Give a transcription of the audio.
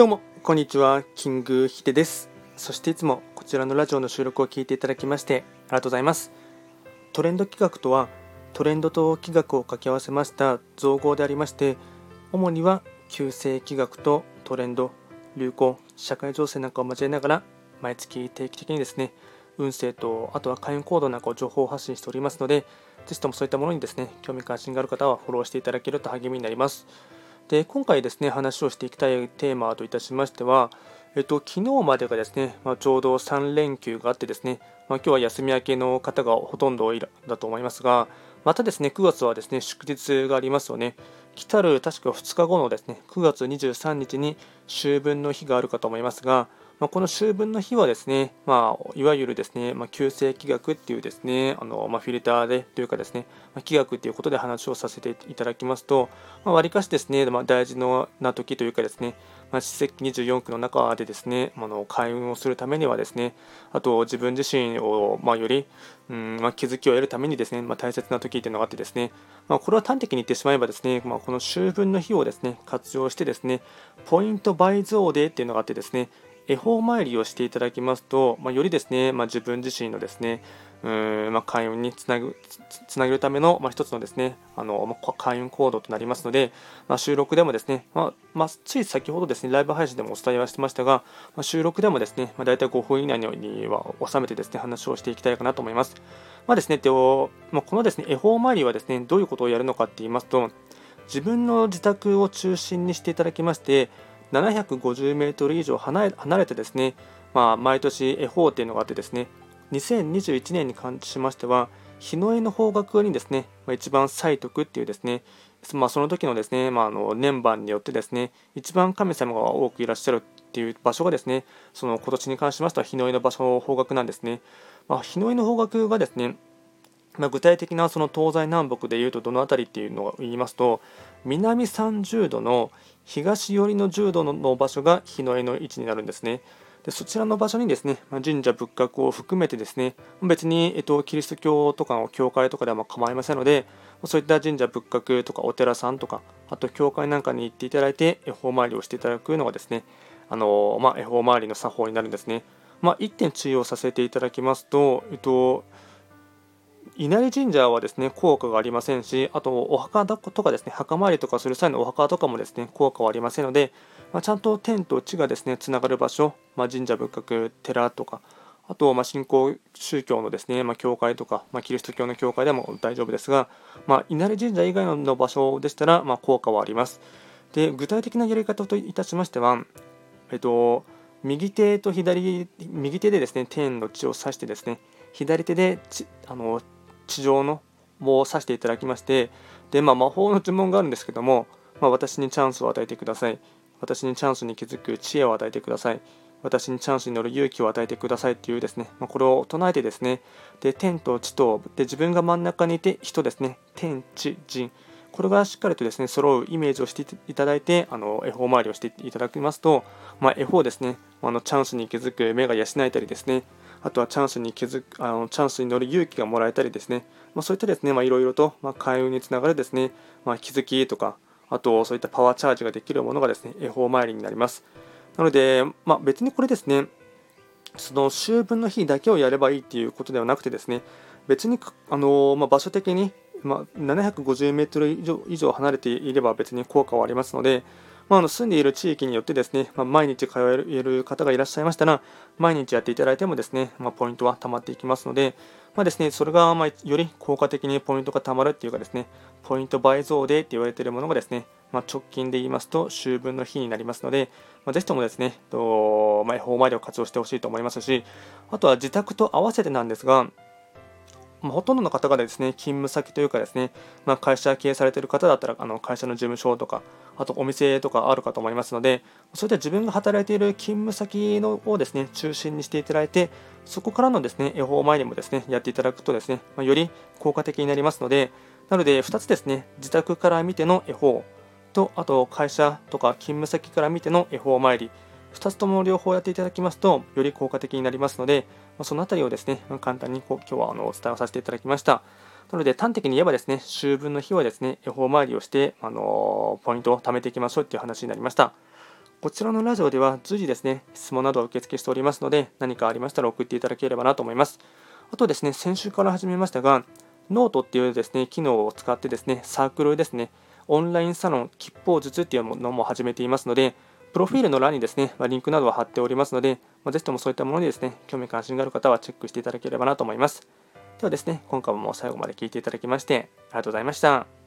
どうも、こんにちは、キングヒデです。そしていつもこちらのラジオの収録を聞いていただきましてありがとうございます。トレンド企画とは、トレンドと企画を掛け合わせました造語でありまして、主には旧世企画とトレンド、流行、社会情勢なんかを交えながら、毎月定期的にですね、運勢と、あとは開運行動なんかを情報発信しておりますので、ぜひともそういったものにですね、興味関心がある方はフォローしていただけると励みになります。で今回ですね話をしていきたいテーマといたしましては、えっと、昨日までがですね、まあ、ちょうど3連休があってですね、まあ、今日は休み明けの方がほとんどだと思いますが、またですね9月はですね祝日がありますよね。来たる確か2日後のですね9月23日に秋分の日があるかと思いますが、まあ、この秋分の日はですね、まあ、いわゆるですね、まあ、旧世気学っていうですね、あのまあ、フィルターでというかですね、まあ、気学っていうことで話をさせていただきますと、まあ、割かしですね、まあ、大事な時というかですね、まあ、史跡24区の中でですね、あの開運をするためにはですね、あと自分自身を、まあ、より、うんまあ、気づきを得るためにですね、まあ、大切な時っていうのがあってですね、まあ、これは端的に言ってしまえばですね、まあ、この秋分の日をですね、活用してですね、ポイント倍増デーっていうのがあってですね、恵方参りをしていただきますと、まあ、よりですね、まあ、自分自身のですね、うんまあ、開運につなぐつなげるための、まあ、一つのですねあの、まあ、開運行動となりますので、まあ、収録でもですね、まあまあ、つい先ほどですねライブ配信でもお伝えはしてましたが、まあ、収録でもですね、まあ、大体5分以内には収めてですね話をしていきたいかなと思います。まあですね、でまあ、このですね恵方参りはですねどういうことをやるのかって言いますと自分の自宅を中心にしていただきまして750メートル以上離れてですね、まあ、毎年恵方っていうのがあってですね2021年に関しましては日の絵の方角にですね、まあ、一番最徳っていうですねまあ、その時のですね、まあ、あの年番によってですね一番神様が多くいらっしゃるっていう場所がですねその今年に関しましては日の絵の場所の方角なんですね、まあ、日の絵の方角がですねまあ、具体的なその東西南北でいうとどの辺りっていうのを言いますと南30度の東寄りの10度の場所が日の絵の位置になるんですね。でそちらの場所にですね、ま神社仏閣を含めてですね、別に、えっと、キリスト教とかの教会とかでは構いませんので、そういった神社仏閣とかお寺さんとか、あと教会なんかに行っていただいて、恵方参りをしていただくのがですね、あのまあ、恵方参りの作法になるんですね。まあ、1点注意をさせていただきますと、えっと、稲荷神社はですね効果がありませんし、あとお墓とかですね墓参りとかする際のお墓とかもですね効果はありませんので、まあ、ちゃんと天と地がですねつながる場所、まあ、神社仏閣、寺とか、あとま信仰宗教のですね、まあ、教会とか、まキリスト教の教会でも大丈夫ですが、ま稲荷神社以外の場所でしたら、ま効果はあります。で具体的なやり方といたしましては、えっと、右手と左、右手でですね天の地を指してですね、左手であの地上の棒を指していただきましてで、まあ、魔法の呪文があるんですけども、まあ、私にチャンスを与えてください。私にチャンスに気づく知恵を与えてください。私にチャンスに乗る勇気を与えてくださいっていうですね、まあ、これを唱えてですねで天と地とで自分が真ん中にいて人ですね。天地人。これがしっかりとですね揃うイメージをしていただいてあの恵方周りをしていただきますと、まあ、恵方ですねあのチャンスに気づく目が養えたりですねあとはチャンスに気づあのチャンスに乗る勇気がもらえたりですね、まあ、そういったですね、まあ、いろいろと、まあ、開運につながるですね、まあ、気づきとか、あとそういったパワーチャージができるものがですね、恵方参りになります。なので、まあ、別にこれですね、その秋分の日だけをやればいいっていうことではなくてですね、別にあの、まあ、場所的に、まあ、750メートル以上離れていれば別に効果はありますので、まあ、あの住んでいる地域によってですね、まあ、毎日通える方がいらっしゃいましたら、毎日やっていただいてもですね、まあ、ポイントは溜まっていきますので、まあですね、それがまより効果的にポイントが貯まるっていうかですね、ポイント倍増でって言われているものがですね、ま直近で言いますと、秋分の日になりますので、まあ、ぜひともですね、とまあ、恵方参りを活用してほしいと思いますし、あとは自宅と合わせてなんですが、まあ、ほとんどの方がですね、勤務先というかですね、まあ、会社経営されている方だったら、あの会社の事務所とか、あとお店とかあるかと思いますので、そういった自分が働いている勤務先のをですね、中心にしていただいて、そこからのですね、恵方前にもですね、やっていただくとですね、まあ、より効果的になりますので、なので2つですね、自宅から見ての恵方と、あと会社とか勤務先から見ての恵方参り、2つとも両方やっていただきますと、より効果的になりますので、まそのあたりをですね、ま簡単にこう今日はあのお伝えをさせていただきました。なので、端的に言えばですね、秋分の日はですね、恵方参りをして、あのポイントを貯めていきましょうっていう話になりました。こちらのラジオでは随時ですね、質問などを受付しておりますので、何かありましたら送っていただければなと思います。あとですね、先週から始めましたが、ノートっていうですね、機能を使ってですね、サークルですね、オンラインサロン吉報術っていうものも始めていますので、プロフィールの欄にですね、まリンクなどを貼っておりますので、まぜひともそういったものにですね、興味関心がある方はチェックしていただければなと思います。ではですね、今回も最後まで聴いていただきまして、ありがとうございました。